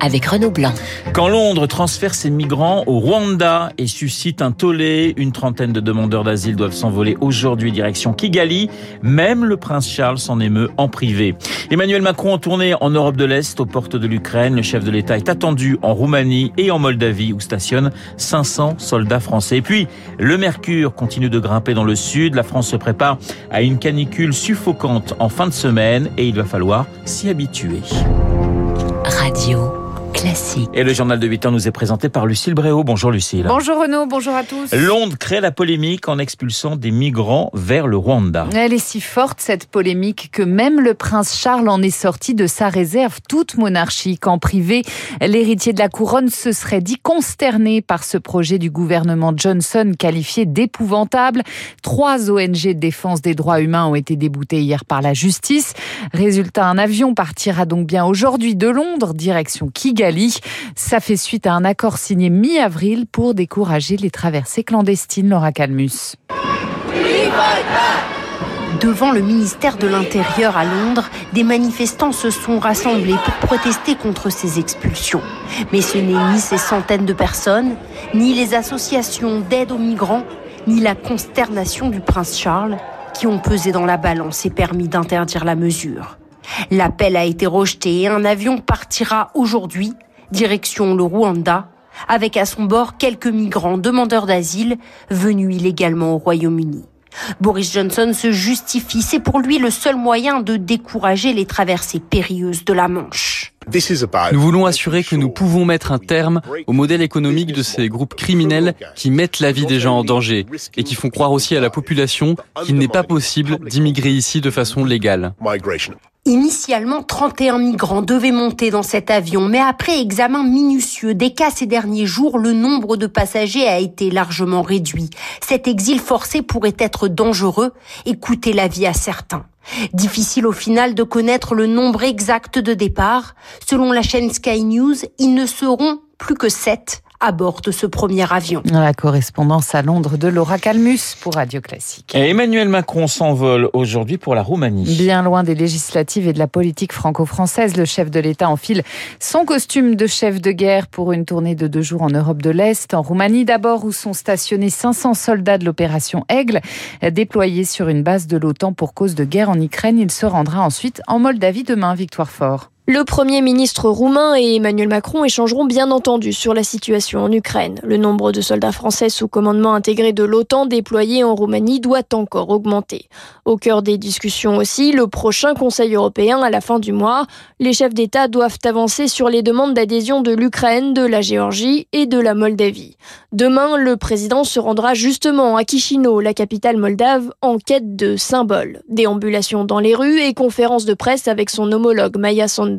avec Renaud Blanc. Quand Londres transfère ses migrants au Rwanda et suscite un tollé, une trentaine de demandeurs d'asile doivent s'envoler aujourd'hui direction Kigali. Même le prince Charles s'en émeut en privé. Emmanuel Macron en tournée en Europe de l'Est, aux portes de l'Ukraine. Le chef de l'État est attendu en Roumanie et en Moldavie où stationnent 500 soldats français. Et puis, le mercure continue de grimper dans le sud. La France se prépare à une canicule suffocante en fin de semaine et il va falloir s'y habituer. Radio. Classique. Et le journal de 8 ans nous est présenté par Lucille Bréau. Bonjour Lucille. Bonjour Renaud, bonjour à tous. Londres crée la polémique en expulsant des migrants vers le Rwanda. Elle est si forte cette polémique que même le prince Charles en est sorti de sa réserve toute monarchique. En privé, l'héritier de la couronne se serait dit consterné par ce projet du gouvernement Johnson qualifié d'épouvantable. Trois ONG de défense des droits humains ont été déboutées hier par la justice. Résultat, un avion partira donc bien aujourd'hui de Londres, direction Kigali ça fait suite à un accord signé mi-avril pour décourager les traversées clandestines, Laura Calmus. Devant le ministère de l'Intérieur à Londres, des manifestants se sont rassemblés pour protester contre ces expulsions. Mais ce n'est ni ces centaines de personnes, ni les associations d'aide aux migrants, ni la consternation du prince Charles qui ont pesé dans la balance et permis d'interdire la mesure. L'appel a été rejeté et un avion partira aujourd'hui, direction le Rwanda, avec à son bord quelques migrants demandeurs d'asile venus illégalement au Royaume-Uni. Boris Johnson se justifie, c'est pour lui le seul moyen de décourager les traversées périlleuses de la Manche. Nous voulons assurer que nous pouvons mettre un terme au modèle économique de ces groupes criminels qui mettent la vie des gens en danger et qui font croire aussi à la population qu'il n'est pas possible d'immigrer ici de façon légale. Initialement, 31 migrants devaient monter dans cet avion, mais après examen minutieux des cas ces derniers jours, le nombre de passagers a été largement réduit. Cet exil forcé pourrait être dangereux et coûter la vie à certains. Difficile au final de connaître le nombre exact de départs. Selon la chaîne Sky News, ils ne seront plus que 7 à bord de ce premier avion. La correspondance à Londres de Laura Calmus pour Radio Classique. Et Emmanuel Macron s'envole aujourd'hui pour la Roumanie. Bien loin des législatives et de la politique franco-française, le chef de l'État enfile son costume de chef de guerre pour une tournée de deux jours en Europe de l'Est, en Roumanie d'abord, où sont stationnés 500 soldats de l'opération Aigle, déployés sur une base de l'OTAN pour cause de guerre en Ukraine. Il se rendra ensuite en Moldavie demain, Victoire Fort. Le Premier ministre roumain et Emmanuel Macron échangeront bien entendu sur la situation en Ukraine. Le nombre de soldats français sous commandement intégré de l'OTAN déployés en Roumanie doit encore augmenter. Au cœur des discussions aussi, le prochain Conseil européen à la fin du mois, les chefs d'État doivent avancer sur les demandes d'adhésion de l'Ukraine, de la Géorgie et de la Moldavie. Demain, le président se rendra justement à Chisinau, la capitale moldave, en quête de symboles. Déambulations dans les rues et conférences de presse avec son homologue Maya Sandu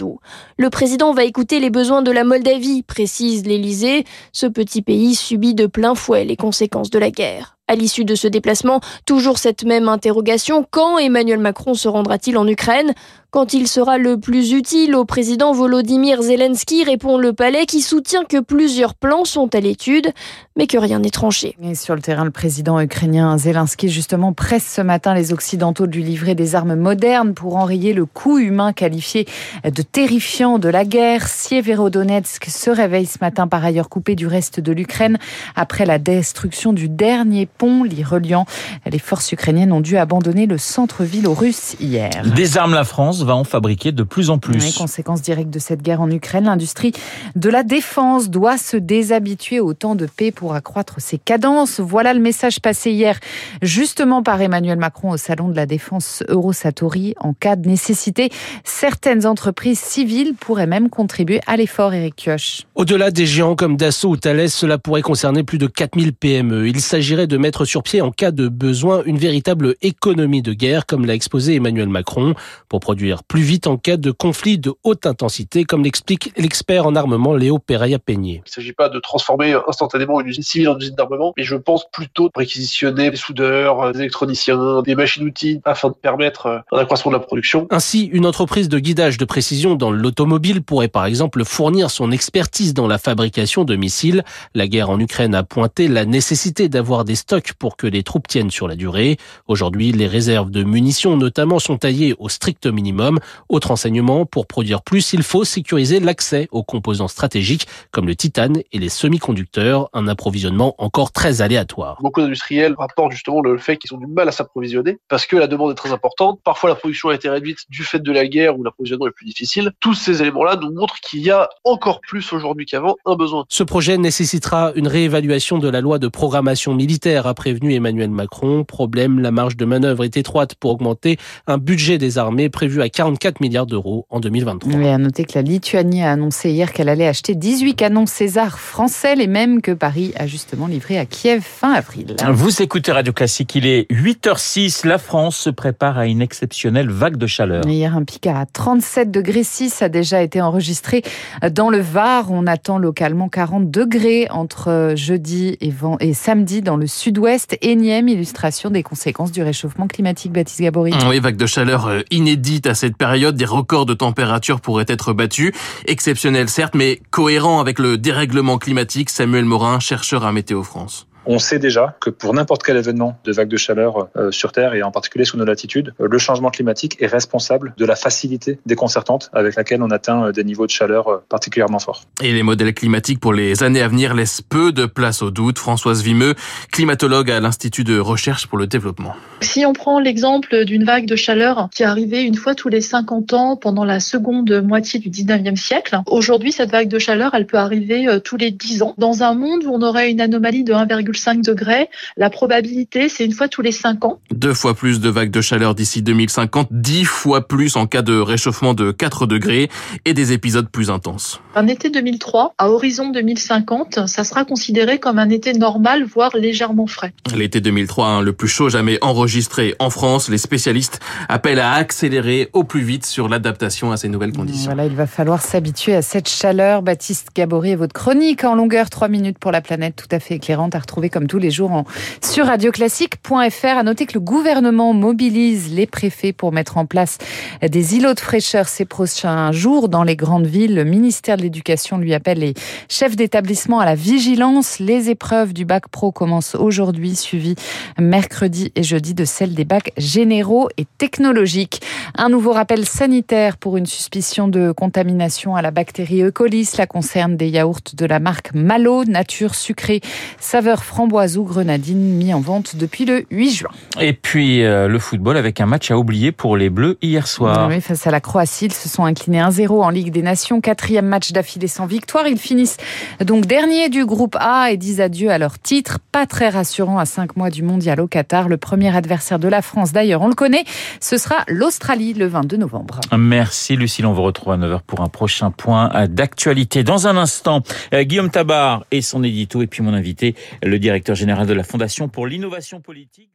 le président va écouter les besoins de la Moldavie, précise l'Élysée. Ce petit pays subit de plein fouet les conséquences de la guerre. À l'issue de ce déplacement, toujours cette même interrogation, quand Emmanuel Macron se rendra-t-il en Ukraine? Quand il sera le plus utile au président Volodymyr Zelensky, répond le palais qui soutient que plusieurs plans sont à l'étude, mais que rien n'est tranché. Et sur le terrain, le président ukrainien Zelensky justement presse ce matin les Occidentaux de lui livrer des armes modernes pour enrayer le coût humain qualifié de terrifiant de la guerre. Sieverodonetsk se réveille ce matin par ailleurs coupé du reste de l'Ukraine après la destruction du dernier pont l'y reliant. Les forces ukrainiennes ont dû abandonner le centre-ville aux Russes hier. Des armes, la France va en fabriquer de plus en plus. Les conséquences directes de cette guerre en Ukraine, l'industrie de la défense doit se déshabituer au temps de paix pour accroître ses cadences. Voilà le message passé hier justement par Emmanuel Macron au salon de la défense Eurosatori. En cas de nécessité, certaines entreprises civiles pourraient même contribuer à l'effort, Eric Kioch. Au-delà des géants comme Dassault ou Thales, cela pourrait concerner plus de 4000 PME. Il s'agirait de mettre mettre sur pied en cas de besoin une véritable économie de guerre, comme l'a exposé Emmanuel Macron, pour produire plus vite en cas de conflit de haute intensité, comme l'explique l'expert en armement Léo Pereira-Peigné. Il ne s'agit pas de transformer instantanément une usine civile en usine d'armement, mais je pense plutôt de réquisitionner des soudeurs, des électroniciens, des machines-outils, afin de permettre un accroissement de la production. Ainsi, une entreprise de guidage de précision dans l'automobile pourrait par exemple fournir son expertise dans la fabrication de missiles. La guerre en Ukraine a pointé la nécessité d'avoir des stocks pour que les troupes tiennent sur la durée. Aujourd'hui, les réserves de munitions notamment sont taillées au strict minimum. Autre enseignement, pour produire plus, il faut sécuriser l'accès aux composants stratégiques comme le titane et les semi-conducteurs, un approvisionnement encore très aléatoire. Beaucoup d'industriels rapportent justement le fait qu'ils ont du mal à s'approvisionner parce que la demande est très importante. Parfois, la production a été réduite du fait de la guerre où l'approvisionnement est plus difficile. Tous ces éléments-là nous montrent qu'il y a encore plus aujourd'hui qu'avant un besoin. Ce projet nécessitera une réévaluation de la loi de programmation militaire, a prévenu Emmanuel Macron. Problème, la marge de manœuvre est étroite pour augmenter un budget des armées prévu à 44 milliards d'euros en 2023. Oui, à noter que la Lituanie a annoncé hier qu'elle allait acheter 18 canons César français, les mêmes que Paris a justement livré à Kiev fin avril. Vous écoutez Radio Classique, il est 8h06, la France se prépare à une exceptionnelle vague de chaleur. Hier, un pic à 37 degrés 6 a déjà été enregistré dans le Var. On attend localement 40 degrés entre jeudi et, et samedi dans le sud-ouest. Énième illustration des conséquences du réchauffement climatique, Baptiste Gabory. Oui, vague de chaleur euh, inédite à cette période. Des records de température pourraient être battus. Exceptionnel certes, mais cohérent avec le dérèglement climatique. Samuel Morin, chercheur à Météo France. On sait déjà que pour n'importe quel événement de vague de chaleur euh, sur Terre et en particulier sous nos latitudes, euh, le changement climatique est responsable de la facilité déconcertante avec laquelle on atteint euh, des niveaux de chaleur particulièrement forts. Et les modèles climatiques pour les années à venir laissent peu de place au doute. Françoise Vimeux, climatologue à l'Institut de recherche pour le développement. Si on prend l'exemple d'une vague de chaleur qui est arrivée une fois tous les 50 ans pendant la seconde moitié du 19e siècle, aujourd'hui cette vague de chaleur, elle peut arriver tous les 10 ans. Dans un monde où on aurait une anomalie de 1,5 5 degrés. La probabilité, c'est une fois tous les 5 ans. Deux fois plus de vagues de chaleur d'ici 2050, dix fois plus en cas de réchauffement de 4 degrés et des épisodes plus intenses. Un été 2003 à horizon 2050, ça sera considéré comme un été normal, voire légèrement frais. L'été 2003, hein, le plus chaud jamais enregistré en France, les spécialistes appellent à accélérer au plus vite sur l'adaptation à ces nouvelles conditions. Voilà, il va falloir s'habituer à cette chaleur. Baptiste Gabory et votre chronique en longueur 3 minutes pour la planète, tout à fait éclairante à retrouver comme tous les jours sur radioclassique.fr. À noter que le gouvernement mobilise les préfets pour mettre en place des îlots de fraîcheur ces prochains jours dans les grandes villes. Le ministère de l'Éducation lui appelle les chefs d'établissement à la vigilance. Les épreuves du bac pro commencent aujourd'hui, suivies mercredi et jeudi de celles des bacs généraux et technologiques. Un nouveau rappel sanitaire pour une suspicion de contamination à la bactérie E. coli. Cela concerne des yaourts de la marque Malo, nature sucrée, saveur framboise ou grenadine, mis en vente depuis le 8 juin. Et puis euh, le football avec un match à oublier pour les Bleus hier soir. Oui, face à la Croatie, ils se sont inclinés 1-0 en Ligue des Nations. Quatrième match d'affilée sans victoire. Ils finissent donc dernier du groupe A et disent adieu à leur titre. Pas très rassurant à cinq mois du mondial au Qatar. Le premier adversaire de la France, d'ailleurs, on le connaît, ce sera l'Australie le 22 novembre. Merci Lucille, on vous retrouve à 9h pour un prochain point d'actualité. Dans un instant, euh, Guillaume Tabar et son édito et puis mon invité, directeur général de la Fondation pour l'innovation politique.